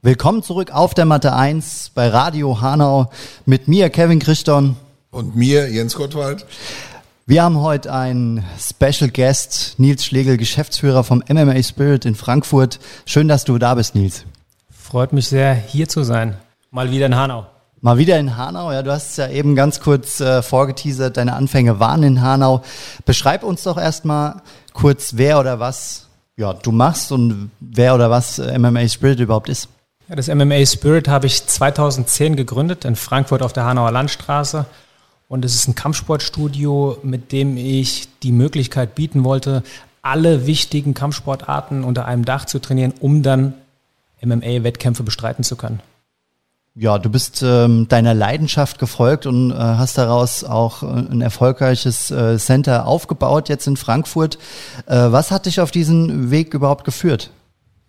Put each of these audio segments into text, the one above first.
Willkommen zurück auf der Mathe 1 bei Radio Hanau mit mir, Kevin Christon. Und mir, Jens Gottwald. Wir haben heute einen Special Guest, Nils Schlegel, Geschäftsführer vom MMA Spirit in Frankfurt. Schön, dass du da bist, Nils. Freut mich sehr, hier zu sein. Mal wieder in Hanau. Mal wieder in Hanau, ja, du hast es ja eben ganz kurz äh, vorgeteasert, deine Anfänge waren in Hanau. Beschreib uns doch erstmal kurz, wer oder was ja, du machst und wer oder was äh, MMA Spirit überhaupt ist. Ja, das MMA Spirit habe ich 2010 gegründet in Frankfurt auf der Hanauer Landstraße. Und es ist ein Kampfsportstudio, mit dem ich die Möglichkeit bieten wollte, alle wichtigen Kampfsportarten unter einem Dach zu trainieren, um dann MMA-Wettkämpfe bestreiten zu können. Ja, du bist ähm, deiner Leidenschaft gefolgt und äh, hast daraus auch äh, ein erfolgreiches äh, Center aufgebaut jetzt in Frankfurt. Äh, was hat dich auf diesen Weg überhaupt geführt?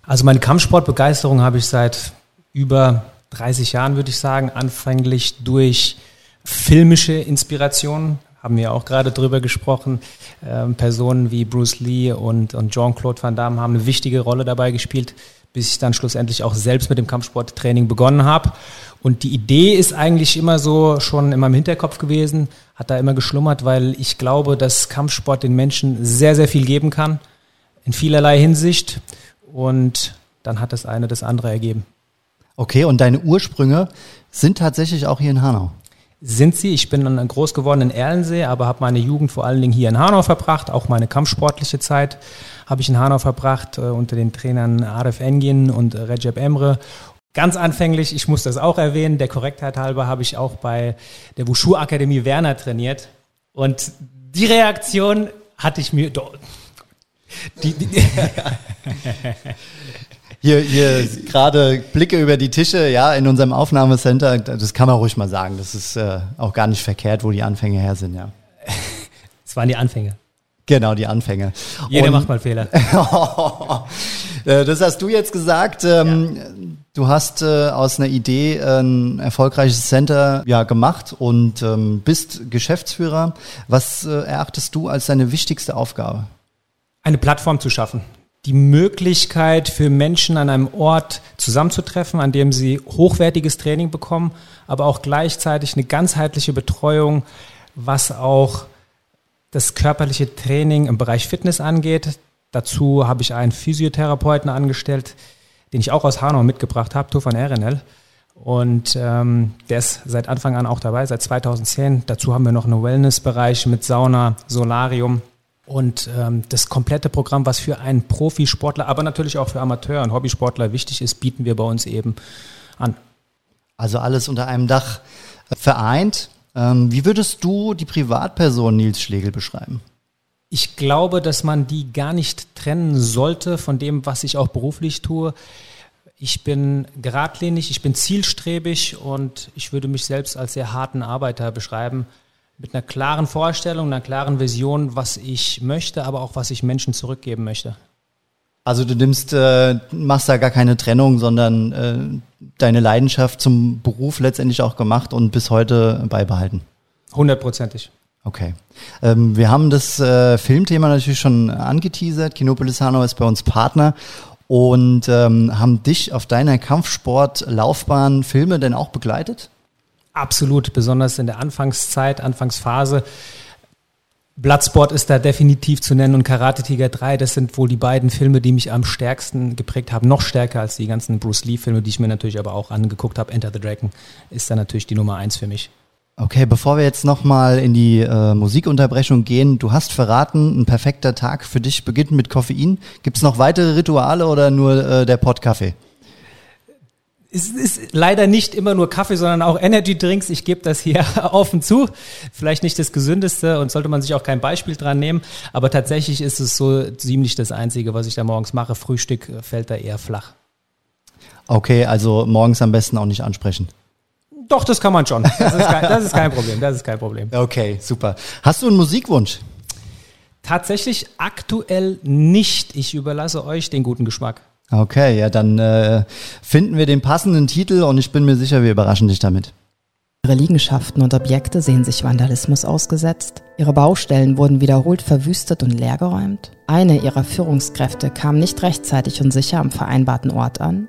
Also meine Kampfsportbegeisterung habe ich seit über 30 Jahren, würde ich sagen, anfänglich durch filmische Inspirationen, haben wir auch gerade drüber gesprochen. Ähm, Personen wie Bruce Lee und, und Jean-Claude Van Damme haben eine wichtige Rolle dabei gespielt, bis ich dann schlussendlich auch selbst mit dem Kampfsporttraining begonnen habe. Und die Idee ist eigentlich immer so schon in meinem Hinterkopf gewesen, hat da immer geschlummert, weil ich glaube, dass Kampfsport den Menschen sehr, sehr viel geben kann, in vielerlei Hinsicht. Und dann hat das eine das andere ergeben. Okay, und deine Ursprünge sind tatsächlich auch hier in Hanau sind sie. Ich bin dann groß geworden in Erlensee, aber habe meine Jugend vor allen Dingen hier in Hanau verbracht. Auch meine kampfsportliche Zeit habe ich in Hanau verbracht äh, unter den Trainern Arif Engin und Recep Emre. Ganz anfänglich, ich muss das auch erwähnen, der Korrektheit halber habe ich auch bei der Wushu Akademie Werner trainiert. Und die Reaktion hatte ich mir. Die, die, hier, hier gerade Blicke über die Tische, ja, in unserem Aufnahmecenter, das kann man ruhig mal sagen. Das ist äh, auch gar nicht verkehrt, wo die Anfänge her sind, ja. Es waren die Anfänge. Genau, die Anfänge. Jeder Und, macht mal Fehler. Äh, das hast du jetzt gesagt. Ähm, ja. Du hast äh, aus einer Idee ein erfolgreiches Center ja, gemacht und ähm, bist Geschäftsführer. Was äh, erachtest du als deine wichtigste Aufgabe? Eine Plattform zu schaffen die Möglichkeit für Menschen an einem Ort zusammenzutreffen, an dem sie hochwertiges Training bekommen, aber auch gleichzeitig eine ganzheitliche Betreuung, was auch das körperliche Training im Bereich Fitness angeht. Dazu habe ich einen Physiotherapeuten angestellt, den ich auch aus Hanau mitgebracht habe, Tufan Erenel. Und ähm, der ist seit Anfang an auch dabei, seit 2010. Dazu haben wir noch einen Wellnessbereich mit Sauna, Solarium und ähm, das komplette Programm, was für einen Profisportler, aber natürlich auch für Amateur- und Hobbysportler wichtig ist, bieten wir bei uns eben an. Also alles unter einem Dach vereint. Ähm, wie würdest du die Privatperson Nils Schlegel beschreiben? Ich glaube, dass man die gar nicht trennen sollte von dem, was ich auch beruflich tue. Ich bin geradlinig, ich bin zielstrebig und ich würde mich selbst als sehr harten Arbeiter beschreiben mit einer klaren Vorstellung, einer klaren Vision, was ich möchte, aber auch was ich Menschen zurückgeben möchte. Also du nimmst, äh, machst da gar keine Trennung, sondern äh, deine Leidenschaft zum Beruf letztendlich auch gemacht und bis heute beibehalten. Hundertprozentig. Okay. Ähm, wir haben das äh, Filmthema natürlich schon angeteasert. Kinopolis Hanau ist bei uns Partner und ähm, haben dich auf deiner Kampfsportlaufbahn Filme denn auch begleitet? Absolut, besonders in der Anfangszeit, Anfangsphase. Bloodsport ist da definitiv zu nennen und Karate Tiger 3, das sind wohl die beiden Filme, die mich am stärksten geprägt haben, noch stärker als die ganzen Bruce Lee Filme, die ich mir natürlich aber auch angeguckt habe. Enter the Dragon ist da natürlich die Nummer eins für mich. Okay, bevor wir jetzt nochmal in die äh, Musikunterbrechung gehen, du hast verraten, ein perfekter Tag für dich beginnt mit Koffein. Gibt es noch weitere Rituale oder nur äh, der Pottkaffee? Es ist leider nicht immer nur Kaffee, sondern auch Energy Drinks. Ich gebe das hier offen zu. Vielleicht nicht das gesündeste und sollte man sich auch kein Beispiel dran nehmen. Aber tatsächlich ist es so ziemlich das Einzige, was ich da morgens mache. Frühstück fällt da eher flach. Okay, also morgens am besten auch nicht ansprechen. Doch, das kann man schon. Das ist, kein, das ist kein Problem. Das ist kein Problem. Okay, super. Hast du einen Musikwunsch? Tatsächlich aktuell nicht. Ich überlasse euch den guten Geschmack. Okay, ja, dann äh, finden wir den passenden Titel und ich bin mir sicher, wir überraschen dich damit. Ihre Liegenschaften und Objekte sehen sich Vandalismus ausgesetzt. Ihre Baustellen wurden wiederholt verwüstet und leergeräumt. Eine ihrer Führungskräfte kam nicht rechtzeitig und sicher am vereinbarten Ort an.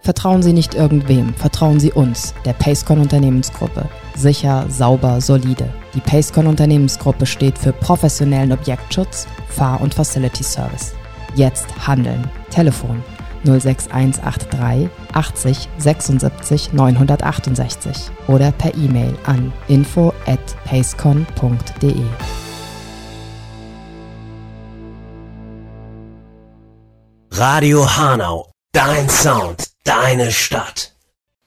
Vertrauen Sie nicht irgendwem, vertrauen Sie uns, der Pacecon Unternehmensgruppe. Sicher, sauber, solide. Die Pacecon Unternehmensgruppe steht für professionellen Objektschutz, Fahr- und Facility Service. Jetzt handeln. Telefon 06183 80 76 968 oder per E-Mail an info at pacecon.de. Radio Hanau, dein Sound, deine Stadt.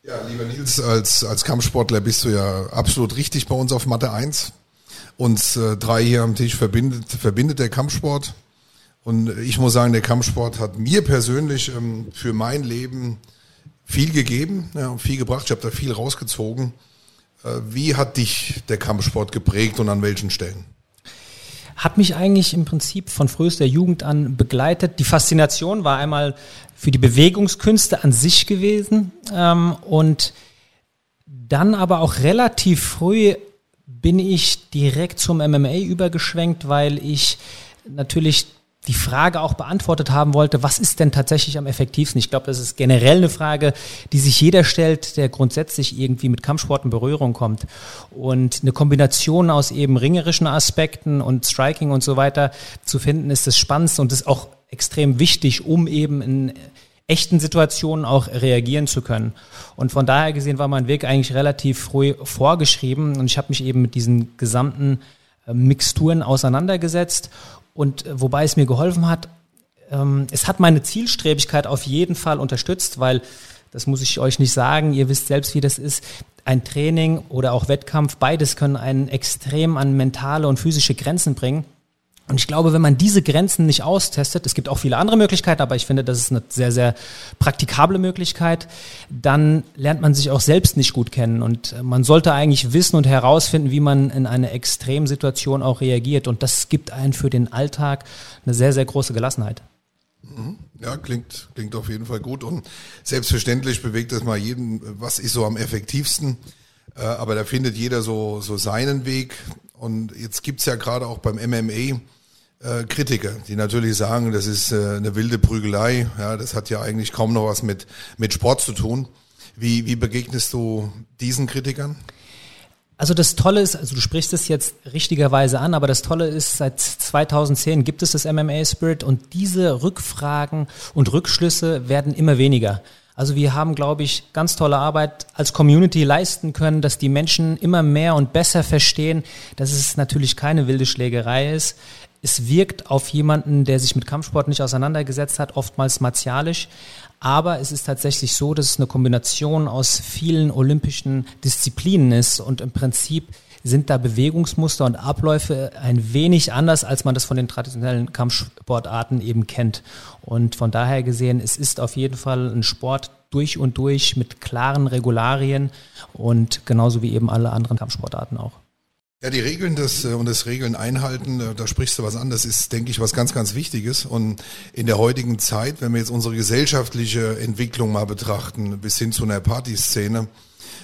Ja, lieber Nils, als, als Kampfsportler bist du ja absolut richtig bei uns auf Mathe 1. Uns äh, drei hier am Tisch verbindet, verbindet der Kampfsport. Und ich muss sagen, der Kampfsport hat mir persönlich ähm, für mein Leben viel gegeben, ja, und viel gebracht. Ich habe da viel rausgezogen. Äh, wie hat dich der Kampfsport geprägt und an welchen Stellen? Hat mich eigentlich im Prinzip von frühester Jugend an begleitet. Die Faszination war einmal für die Bewegungskünste an sich gewesen ähm, und dann aber auch relativ früh bin ich direkt zum MMA übergeschwenkt, weil ich natürlich die Frage auch beantwortet haben wollte, was ist denn tatsächlich am effektivsten? Ich glaube, das ist generell eine Frage, die sich jeder stellt, der grundsätzlich irgendwie mit Kampfsport in Berührung kommt. Und eine Kombination aus eben ringerischen Aspekten und Striking und so weiter zu finden, ist das Spannendste und ist auch extrem wichtig, um eben in echten Situationen auch reagieren zu können. Und von daher gesehen war mein Weg eigentlich relativ früh vorgeschrieben und ich habe mich eben mit diesen gesamten Mixturen auseinandergesetzt und äh, wobei es mir geholfen hat, ähm, es hat meine Zielstrebigkeit auf jeden Fall unterstützt, weil, das muss ich euch nicht sagen, ihr wisst selbst, wie das ist, ein Training oder auch Wettkampf, beides können einen extrem an mentale und physische Grenzen bringen. Und ich glaube, wenn man diese Grenzen nicht austestet, es gibt auch viele andere Möglichkeiten, aber ich finde, das ist eine sehr, sehr praktikable Möglichkeit, dann lernt man sich auch selbst nicht gut kennen. Und man sollte eigentlich wissen und herausfinden, wie man in eine Extremsituation auch reagiert. Und das gibt einen für den Alltag eine sehr, sehr große Gelassenheit. Mhm. Ja, klingt, klingt auf jeden Fall gut. Und selbstverständlich bewegt das mal jeden, was ist so am effektivsten. Äh, aber da findet jeder so, so seinen Weg. Und jetzt gibt's ja gerade auch beim MMA äh, Kritiker, die natürlich sagen, das ist äh, eine wilde Prügelei. Ja, das hat ja eigentlich kaum noch was mit, mit Sport zu tun. Wie, wie begegnest du diesen Kritikern? Also das Tolle ist, also du sprichst es jetzt richtigerweise an, aber das Tolle ist, seit 2010 gibt es das MMA Spirit und diese Rückfragen und Rückschlüsse werden immer weniger. Also wir haben, glaube ich, ganz tolle Arbeit als Community leisten können, dass die Menschen immer mehr und besser verstehen, dass es natürlich keine wilde Schlägerei ist. Es wirkt auf jemanden, der sich mit Kampfsport nicht auseinandergesetzt hat, oftmals martialisch. Aber es ist tatsächlich so, dass es eine Kombination aus vielen olympischen Disziplinen ist und im Prinzip sind da Bewegungsmuster und Abläufe ein wenig anders, als man das von den traditionellen Kampfsportarten eben kennt. Und von daher gesehen, es ist auf jeden Fall ein Sport durch und durch mit klaren Regularien und genauso wie eben alle anderen Kampfsportarten auch. Ja, die Regeln des, äh, und das Regeln einhalten, äh, da sprichst du was an, das ist, denke ich, was ganz, ganz Wichtiges. Und in der heutigen Zeit, wenn wir jetzt unsere gesellschaftliche Entwicklung mal betrachten, bis hin zu einer Partyszene,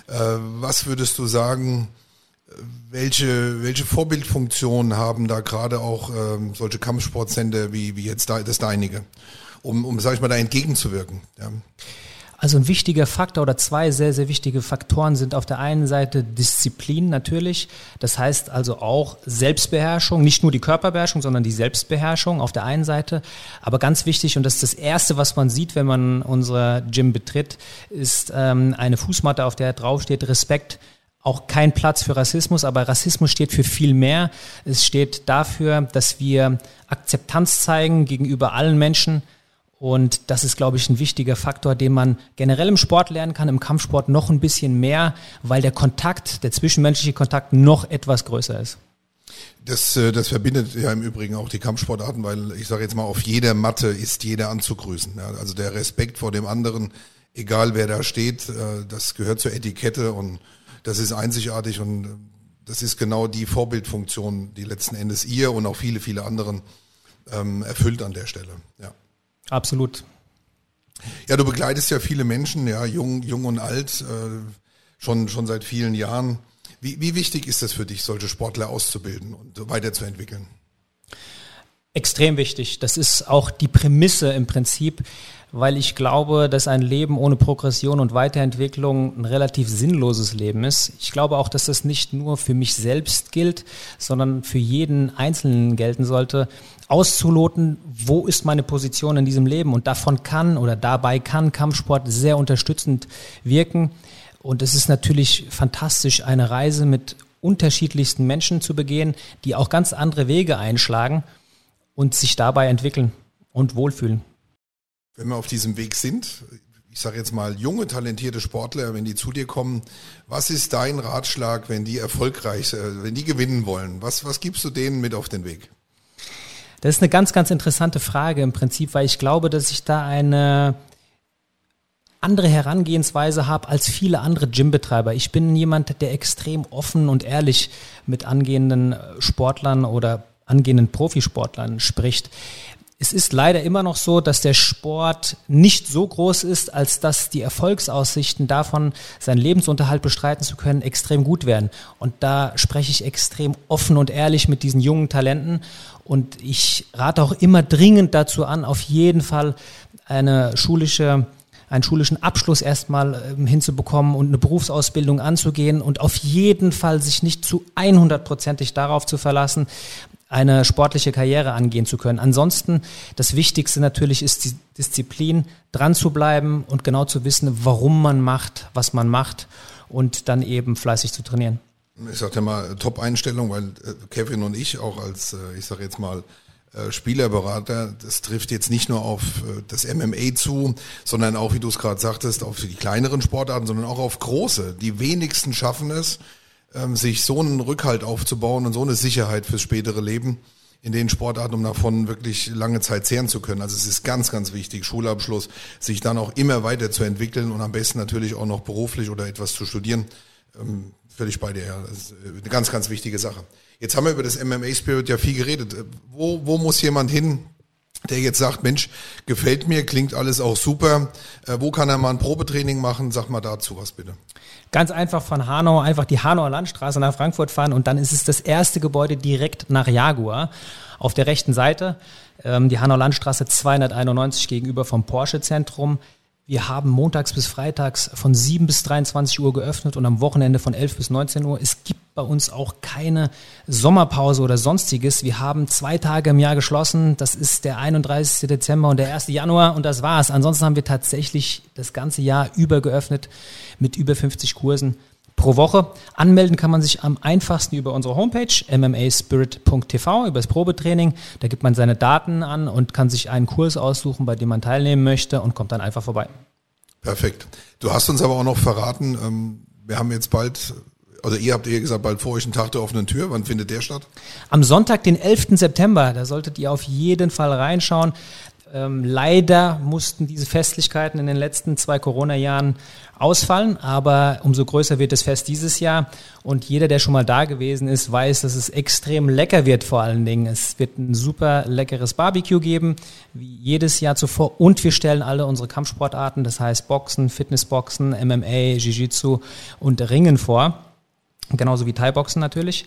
äh, was würdest du sagen, welche, welche Vorbildfunktionen haben da gerade auch ähm, solche Kampfsportsender wie, wie jetzt das deinige, um, um, sag ich mal, da entgegenzuwirken? Ja. Also ein wichtiger Faktor oder zwei sehr, sehr wichtige Faktoren sind auf der einen Seite Disziplin natürlich. Das heißt also auch Selbstbeherrschung, nicht nur die Körperbeherrschung, sondern die Selbstbeherrschung auf der einen Seite. Aber ganz wichtig, und das ist das Erste, was man sieht, wenn man unser Gym betritt, ist ähm, eine Fußmatte, auf der draufsteht Respekt auch kein Platz für Rassismus, aber Rassismus steht für viel mehr. Es steht dafür, dass wir Akzeptanz zeigen gegenüber allen Menschen, und das ist, glaube ich, ein wichtiger Faktor, den man generell im Sport lernen kann, im Kampfsport noch ein bisschen mehr, weil der Kontakt, der zwischenmenschliche Kontakt noch etwas größer ist. Das, äh, das verbindet ja im Übrigen auch die Kampfsportarten, weil ich sage jetzt mal, auf jeder Matte ist jeder anzugrüßen. Also der Respekt vor dem anderen, egal wer da steht, äh, das gehört zur Etikette und das ist einzigartig und äh, das ist genau die Vorbildfunktion, die letzten Endes ihr und auch viele, viele anderen ähm, erfüllt an der Stelle. Ja. Absolut. Ja, du begleitest ja viele Menschen, ja, jung, jung und alt, äh, schon, schon seit vielen Jahren. Wie, wie wichtig ist es für dich, solche Sportler auszubilden und weiterzuentwickeln? Extrem wichtig. Das ist auch die Prämisse im Prinzip, weil ich glaube, dass ein Leben ohne Progression und Weiterentwicklung ein relativ sinnloses Leben ist. Ich glaube auch, dass das nicht nur für mich selbst gilt, sondern für jeden Einzelnen gelten sollte, auszuloten, wo ist meine Position in diesem Leben. Und davon kann oder dabei kann Kampfsport sehr unterstützend wirken. Und es ist natürlich fantastisch, eine Reise mit unterschiedlichsten Menschen zu begehen, die auch ganz andere Wege einschlagen und sich dabei entwickeln und wohlfühlen. Wenn wir auf diesem Weg sind, ich sage jetzt mal junge, talentierte Sportler, wenn die zu dir kommen, was ist dein Ratschlag, wenn die erfolgreich, äh, wenn die gewinnen wollen? Was, was gibst du denen mit auf den Weg? Das ist eine ganz, ganz interessante Frage im Prinzip, weil ich glaube, dass ich da eine andere Herangehensweise habe als viele andere Gymbetreiber. Ich bin jemand, der extrem offen und ehrlich mit angehenden Sportlern oder angehenden Profisportlern spricht. Es ist leider immer noch so, dass der Sport nicht so groß ist, als dass die Erfolgsaussichten davon, seinen Lebensunterhalt bestreiten zu können, extrem gut werden. Und da spreche ich extrem offen und ehrlich mit diesen jungen Talenten. Und ich rate auch immer dringend dazu an, auf jeden Fall eine schulische einen schulischen Abschluss erstmal ähm, hinzubekommen und eine Berufsausbildung anzugehen und auf jeden Fall sich nicht zu 100%ig darauf zu verlassen, eine sportliche Karriere angehen zu können. Ansonsten, das Wichtigste natürlich ist die Disziplin, dran zu bleiben und genau zu wissen, warum man macht, was man macht und dann eben fleißig zu trainieren. Ich sage ja mal Top-Einstellung, weil äh, Kevin und ich auch als, äh, ich sage jetzt mal, äh, Spielerberater, das trifft jetzt nicht nur auf das MMA zu, sondern auch, wie du es gerade sagtest, auf die kleineren Sportarten, sondern auch auf große. Die wenigsten schaffen es, ähm, sich so einen Rückhalt aufzubauen und so eine Sicherheit fürs spätere Leben in den Sportarten, um davon wirklich lange Zeit zehren zu können. Also es ist ganz, ganz wichtig, Schulabschluss, sich dann auch immer weiter zu entwickeln und am besten natürlich auch noch beruflich oder etwas zu studieren. Ähm, völlig bei dir, ja. Das ist äh, eine ganz, ganz wichtige Sache. Jetzt haben wir über das MMA Spirit ja viel geredet. Äh, wo, wo muss jemand hin, der jetzt sagt, Mensch, gefällt mir, klingt alles auch super. Äh, wo kann er mal ein Probetraining machen? Sag mal dazu was bitte. Ganz einfach von Hanau, einfach die Hanauer Landstraße nach Frankfurt fahren und dann ist es das erste Gebäude direkt nach Jaguar auf der rechten Seite. Ähm, die Hanauer Landstraße 291 gegenüber vom Porsche Zentrum. Wir haben montags bis freitags von 7 bis 23 Uhr geöffnet und am Wochenende von 11 bis 19 Uhr. Es gibt bei uns auch keine Sommerpause oder sonstiges. Wir haben zwei Tage im Jahr geschlossen. Das ist der 31. Dezember und der 1. Januar und das war's. Ansonsten haben wir tatsächlich das ganze Jahr über geöffnet mit über 50 Kursen pro Woche. Anmelden kann man sich am einfachsten über unsere Homepage mmaspirit.tv, über das Probetraining. Da gibt man seine Daten an und kann sich einen Kurs aussuchen, bei dem man teilnehmen möchte und kommt dann einfach vorbei. Perfekt. Du hast uns aber auch noch verraten, ähm, wir haben jetzt bald also ihr habt ihr gesagt, bald vor euch einen Tag der offenen Tür. Wann findet der statt? Am Sonntag, den 11. September. Da solltet ihr auf jeden Fall reinschauen. Ähm, leider mussten diese Festlichkeiten in den letzten zwei Corona-Jahren ausfallen, aber umso größer wird das Fest dieses Jahr. Und jeder, der schon mal da gewesen ist, weiß, dass es extrem lecker wird vor allen Dingen. Es wird ein super leckeres Barbecue geben, wie jedes Jahr zuvor. Und wir stellen alle unsere Kampfsportarten, das heißt Boxen, Fitnessboxen, MMA, Jiu-Jitsu und Ringen vor. Genauso wie Thai-Boxen natürlich.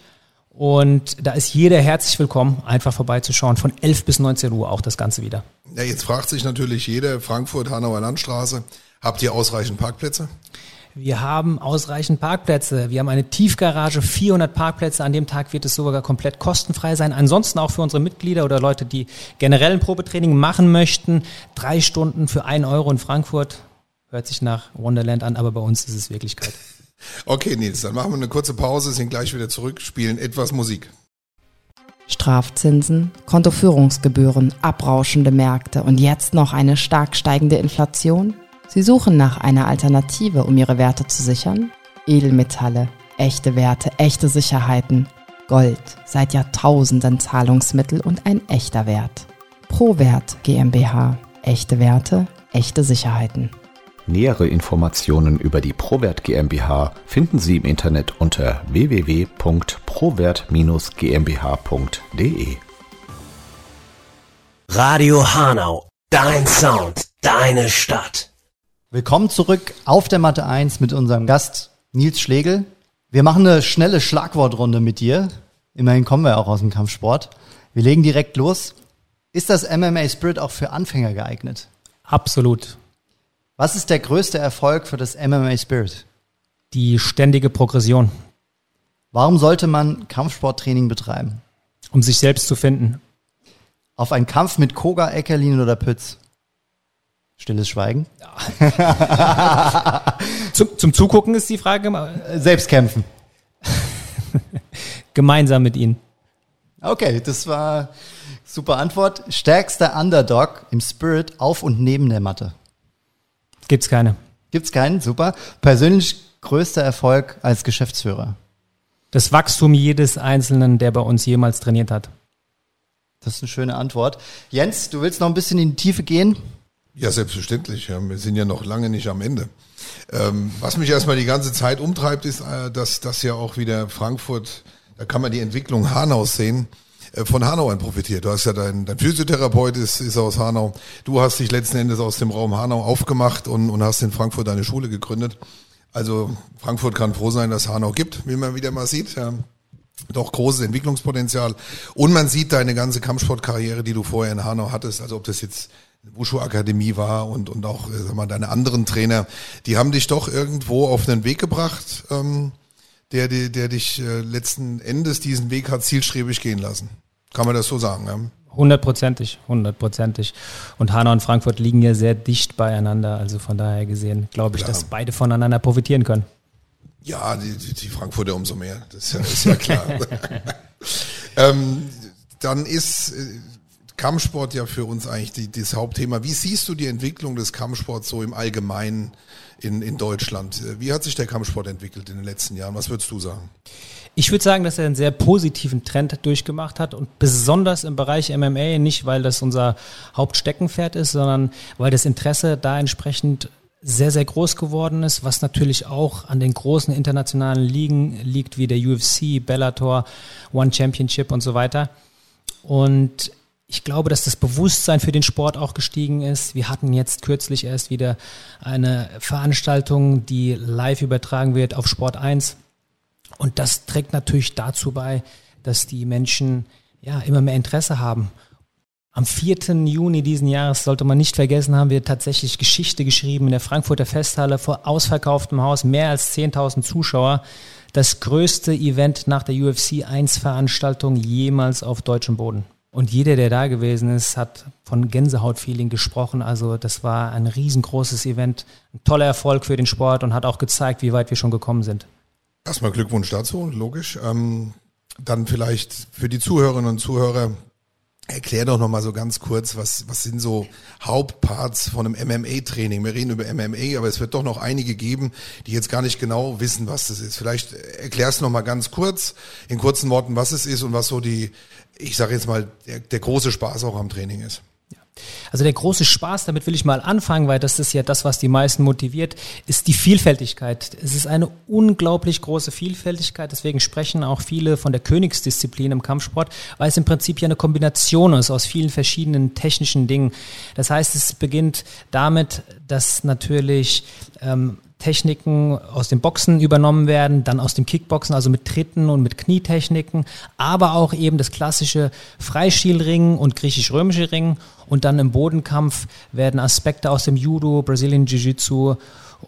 Und da ist jeder herzlich willkommen, einfach vorbeizuschauen. Von 11 bis 19 Uhr auch das Ganze wieder. Ja, jetzt fragt sich natürlich jeder, Frankfurt, Hanauer Landstraße, habt ihr ausreichend Parkplätze? Wir haben ausreichend Parkplätze. Wir haben eine Tiefgarage, 400 Parkplätze. An dem Tag wird es sogar komplett kostenfrei sein. Ansonsten auch für unsere Mitglieder oder Leute, die generell ein Probetraining machen möchten. Drei Stunden für ein Euro in Frankfurt. Hört sich nach Wonderland an, aber bei uns ist es Wirklichkeit. Okay, Nils, dann machen wir eine kurze Pause, sind gleich wieder zurück, spielen etwas Musik. Strafzinsen, Kontoführungsgebühren, abrauschende Märkte und jetzt noch eine stark steigende Inflation? Sie suchen nach einer Alternative, um ihre Werte zu sichern? Edelmetalle, echte Werte, echte Sicherheiten. Gold, seit Jahrtausenden Zahlungsmittel und ein echter Wert. ProWert GmbH. Echte Werte, echte Sicherheiten. Nähere Informationen über die Prowert GmbH finden Sie im Internet unter www.prowert-gmbh.de. Radio Hanau, dein Sound, deine Stadt. Willkommen zurück auf der Matte 1 mit unserem Gast Nils Schlegel. Wir machen eine schnelle Schlagwortrunde mit dir. Immerhin kommen wir auch aus dem Kampfsport. Wir legen direkt los. Ist das MMA Spirit auch für Anfänger geeignet? Absolut. Was ist der größte Erfolg für das MMA Spirit? Die ständige Progression, Warum sollte man Kampfsporttraining betreiben? um sich selbst zu finden. Auf einen Kampf mit Koga, Eckerlin oder Pütz? Stilles Schweigen. Zum, zum Zugucken ist die Frage Äh, Selbst kämpfen. gemeinsam mit ihnen. Okay, das war super Antwort. Stärkster Underdog im Spirit auf und neben der Matte. Gibt's keine. Gibt's keinen? Super. Persönlich größter Erfolg als Geschäftsführer. Das Wachstum jedes Einzelnen, der bei uns jemals trainiert hat. Das ist eine schöne Antwort. Jens, du willst noch ein bisschen in die Tiefe gehen? Ja, selbstverständlich. Wir sind ja noch lange nicht am Ende. Ähm, was mich erstmal die ganze Zeit umtreibt, ist, äh, dass das ja auch wieder Frankfurt, da kann man die Entwicklung Hanau sehen, von Hanau profitiert. Du hast ja dein, dein Physiotherapeut ist, ist aus Hanau. Du hast dich letzten Endes aus dem Raum Hanau aufgemacht und, und hast in Frankfurt deine Schule gegründet. Also Frankfurt kann froh sein, dass Hanau gibt, wie man wieder mal sieht. Ja. Doch großes Entwicklungspotenzial. Und man sieht deine ganze Kampfsportkarriere, die du vorher in Hanau hattest, also ob das jetzt eine Wushu-Akademie war und, und auch äh, sag mal, deine anderen Trainer, die haben dich doch irgendwo auf einen Weg gebracht, ähm, der, der, der dich äh, letzten Endes diesen Weg hat zielstrebig gehen lassen. Kann man das so sagen? Ja? Hundertprozentig, hundertprozentig. Und Hanau und Frankfurt liegen ja sehr dicht beieinander. Also von daher gesehen, glaube ich, Klar. dass beide voneinander profitieren können. Ja, die, die, die Frankfurter umso mehr. Das ist ja, ist ja klar. ähm, dann ist äh, Kampfsport ja für uns eigentlich die, das Hauptthema. Wie siehst du die Entwicklung des Kampfsports so im Allgemeinen in, in Deutschland? Wie hat sich der Kampfsport entwickelt in den letzten Jahren? Was würdest du sagen? Ich würde sagen, dass er einen sehr positiven Trend durchgemacht hat und besonders im Bereich MMA, nicht weil das unser Hauptsteckenpferd ist, sondern weil das Interesse da entsprechend sehr, sehr groß geworden ist, was natürlich auch an den großen internationalen Ligen liegt, wie der UFC, Bellator, One Championship und so weiter. Und ich glaube, dass das Bewusstsein für den Sport auch gestiegen ist. Wir hatten jetzt kürzlich erst wieder eine Veranstaltung, die live übertragen wird auf Sport 1. Und das trägt natürlich dazu bei, dass die Menschen ja immer mehr Interesse haben. Am 4. Juni diesen Jahres sollte man nicht vergessen, haben wir tatsächlich Geschichte geschrieben in der Frankfurter Festhalle vor ausverkauftem Haus, mehr als 10.000 Zuschauer. Das größte Event nach der UFC 1 Veranstaltung jemals auf deutschem Boden. Und jeder, der da gewesen ist, hat von Gänsehautfeeling gesprochen. Also das war ein riesengroßes Event, ein toller Erfolg für den Sport und hat auch gezeigt, wie weit wir schon gekommen sind. Erstmal Glückwunsch dazu, logisch. Ähm, dann vielleicht für die Zuhörerinnen und Zuhörer, erklär doch nochmal so ganz kurz, was, was sind so Hauptparts von einem MMA-Training? Wir reden über MMA, aber es wird doch noch einige geben, die jetzt gar nicht genau wissen, was das ist. Vielleicht erklärst du nochmal ganz kurz, in kurzen Worten, was es ist und was so die, ich sage jetzt mal, der, der große Spaß auch am Training ist. Also der große Spaß, damit will ich mal anfangen, weil das ist ja das, was die meisten motiviert, ist die Vielfältigkeit. Es ist eine unglaublich große Vielfältigkeit, deswegen sprechen auch viele von der Königsdisziplin im Kampfsport, weil es im Prinzip ja eine Kombination ist aus vielen verschiedenen technischen Dingen. Das heißt, es beginnt damit, dass natürlich ähm, Techniken aus dem Boxen übernommen werden, dann aus dem Kickboxen, also mit Tritten und mit Knietechniken, aber auch eben das klassische Freistilringen und griechisch-römische Ringen und dann im Bodenkampf werden Aspekte aus dem Judo, Brazilian Jiu-Jitsu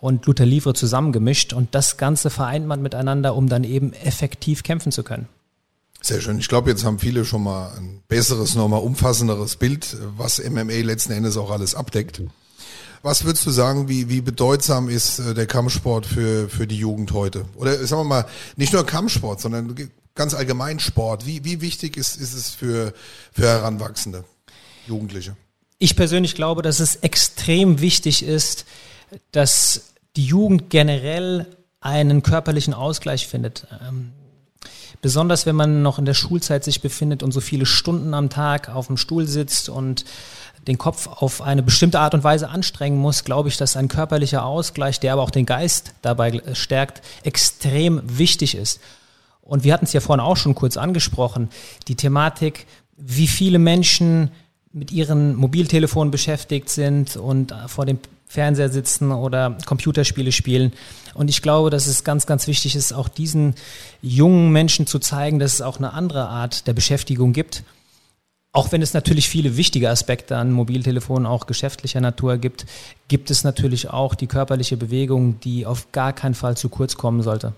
und Luther Livre zusammengemischt und das Ganze vereint man miteinander, um dann eben effektiv kämpfen zu können. Sehr schön. Ich glaube, jetzt haben viele schon mal ein besseres, nochmal umfassenderes Bild, was MMA letzten Endes auch alles abdeckt. Was würdest du sagen, wie, wie bedeutsam ist äh, der Kampfsport für, für die Jugend heute? Oder sagen wir mal, nicht nur Kampfsport, sondern ganz allgemein Sport. Wie, wie wichtig ist, ist es für, für Heranwachsende, Jugendliche? Ich persönlich glaube, dass es extrem wichtig ist, dass die Jugend generell einen körperlichen Ausgleich findet. Ähm, besonders wenn man noch in der Schulzeit sich befindet und so viele Stunden am Tag auf dem Stuhl sitzt und den Kopf auf eine bestimmte Art und Weise anstrengen muss, glaube ich, dass ein körperlicher Ausgleich, der aber auch den Geist dabei stärkt, extrem wichtig ist. Und wir hatten es ja vorhin auch schon kurz angesprochen, die Thematik, wie viele Menschen mit ihren Mobiltelefonen beschäftigt sind und vor dem Fernseher sitzen oder Computerspiele spielen. Und ich glaube, dass es ganz, ganz wichtig ist, auch diesen jungen Menschen zu zeigen, dass es auch eine andere Art der Beschäftigung gibt. Auch wenn es natürlich viele wichtige Aspekte an Mobiltelefonen auch geschäftlicher Natur gibt, gibt es natürlich auch die körperliche Bewegung, die auf gar keinen Fall zu kurz kommen sollte.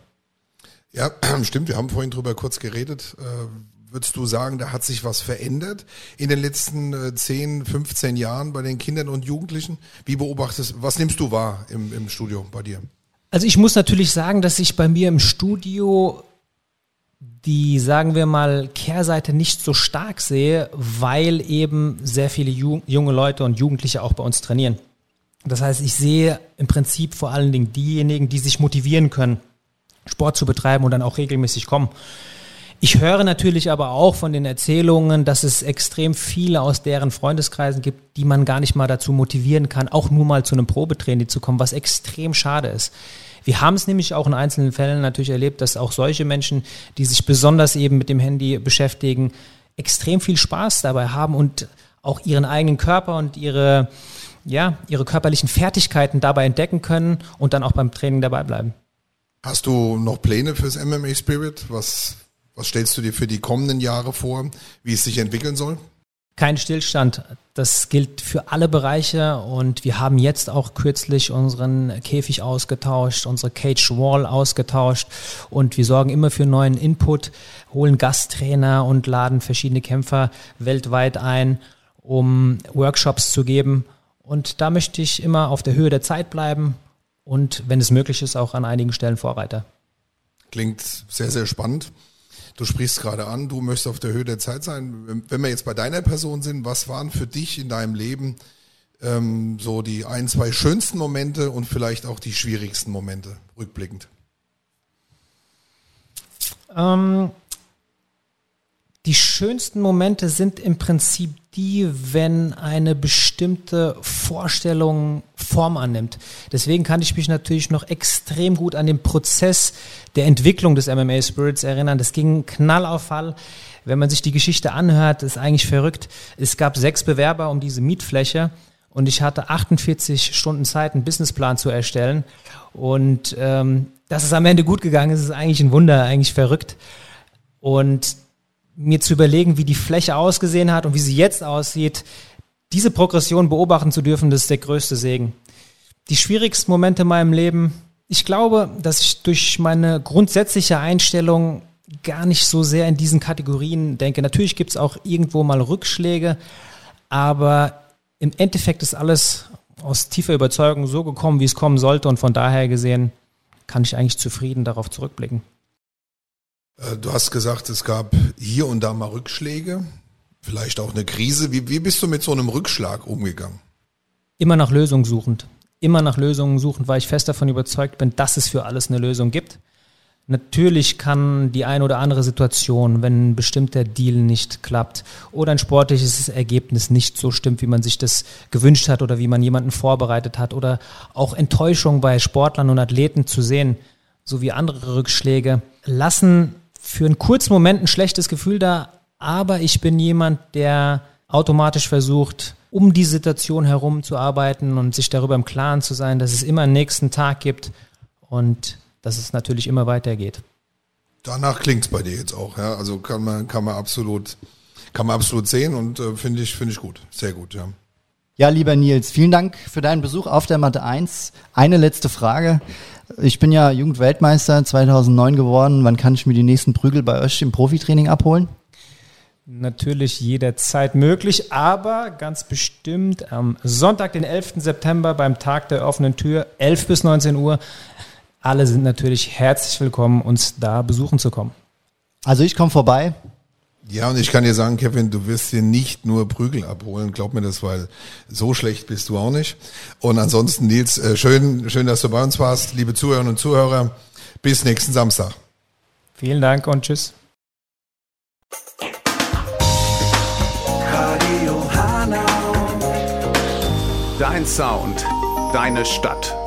Ja, stimmt. Wir haben vorhin drüber kurz geredet. Äh, würdest du sagen, da hat sich was verändert in den letzten 10, äh, 15 Jahren bei den Kindern und Jugendlichen? Wie beobachtest, was nimmst du wahr im, im Studio bei dir? Also ich muss natürlich sagen, dass ich bei mir im Studio die, sagen wir mal, Kehrseite nicht so stark sehe, weil eben sehr viele junge Leute und Jugendliche auch bei uns trainieren. Das heißt, ich sehe im Prinzip vor allen Dingen diejenigen, die sich motivieren können, Sport zu betreiben und dann auch regelmäßig kommen. Ich höre natürlich aber auch von den Erzählungen, dass es extrem viele aus deren Freundeskreisen gibt, die man gar nicht mal dazu motivieren kann, auch nur mal zu einem Probetraining zu kommen, was extrem schade ist. Wir haben es nämlich auch in einzelnen Fällen natürlich erlebt, dass auch solche Menschen, die sich besonders eben mit dem Handy beschäftigen, extrem viel Spaß dabei haben und auch ihren eigenen Körper und ihre, ja, ihre körperlichen Fertigkeiten dabei entdecken können und dann auch beim Training dabei bleiben. Hast du noch Pläne fürs MMA Spirit? Was, was stellst du dir für die kommenden Jahre vor, wie es sich entwickeln soll? Kein Stillstand. Das gilt für alle Bereiche und wir haben jetzt auch kürzlich unseren Käfig ausgetauscht, unsere Cage Wall ausgetauscht und wir sorgen immer für neuen Input, holen Gasttrainer und laden verschiedene Kämpfer weltweit ein, um Workshops zu geben. Und da möchte ich immer auf der Höhe der Zeit bleiben und wenn es möglich ist, auch an einigen Stellen Vorreiter. Klingt sehr, sehr spannend. Du sprichst gerade an, du möchtest auf der Höhe der Zeit sein. Wenn wir jetzt bei deiner Person sind, was waren für dich in deinem Leben ähm, so die ein, zwei schönsten Momente und vielleicht auch die schwierigsten Momente, rückblickend? Ähm, die schönsten Momente sind im Prinzip die, wenn eine bestimmte Vorstellung Form annimmt. Deswegen kann ich mich natürlich noch extrem gut an den Prozess der Entwicklung des MMA Spirits erinnern. Das ging Knall auf Fall. Wenn man sich die Geschichte anhört, ist eigentlich verrückt. Es gab sechs Bewerber um diese Mietfläche und ich hatte 48 Stunden Zeit, einen Businessplan zu erstellen. Und ähm, dass es am Ende gut gegangen ist, ist eigentlich ein Wunder, eigentlich verrückt. Und mir zu überlegen, wie die Fläche ausgesehen hat und wie sie jetzt aussieht, diese Progression beobachten zu dürfen, das ist der größte Segen. Die schwierigsten Momente in meinem Leben, ich glaube, dass ich durch meine grundsätzliche Einstellung gar nicht so sehr in diesen Kategorien denke. Natürlich gibt es auch irgendwo mal Rückschläge, aber im Endeffekt ist alles aus tiefer Überzeugung so gekommen, wie es kommen sollte und von daher gesehen kann ich eigentlich zufrieden darauf zurückblicken. Äh, du hast gesagt, es gab hier und da mal Rückschläge, vielleicht auch eine Krise. Wie, wie bist du mit so einem Rückschlag umgegangen? Immer nach Lösungen suchend. Immer nach Lösungen suchend, weil ich fest davon überzeugt bin, dass es für alles eine Lösung gibt. Natürlich kann die ein oder andere Situation, wenn ein bestimmter Deal nicht klappt oder ein sportliches Ergebnis nicht so stimmt, wie man sich das gewünscht hat oder wie man jemanden vorbereitet hat oder auch Enttäuschung bei Sportlern und Athleten zu sehen, sowie andere Rückschläge, lassen für einen kurzen Moment ein schlechtes Gefühl da, aber ich bin jemand, der automatisch versucht, um die Situation herum zu arbeiten und sich darüber im Klaren zu sein, dass es immer einen nächsten Tag gibt und dass es natürlich immer weitergeht. Danach klingt es bei dir jetzt auch, ja. Also kann man, kann man absolut, kann man absolut sehen und äh, finde ich, finde ich gut. Sehr gut, ja. Ja, lieber Nils, vielen Dank für deinen Besuch auf der Matte 1. Eine letzte Frage. Ich bin ja Jugendweltmeister 2009 geworden. Wann kann ich mir die nächsten Prügel bei euch im Profitraining abholen? Natürlich jederzeit möglich, aber ganz bestimmt am Sonntag, den 11. September beim Tag der offenen Tür, 11 bis 19 Uhr. Alle sind natürlich herzlich willkommen, uns da besuchen zu kommen. Also ich komme vorbei. Ja, und ich kann dir sagen, Kevin, du wirst dir nicht nur Prügel abholen, glaub mir das, weil so schlecht bist du auch nicht. Und ansonsten, Nils, äh, schön, schön, dass du bei uns warst, liebe Zuhörerinnen und Zuhörer. Bis nächsten Samstag. Vielen Dank und tschüss. Dein Sound, deine Stadt.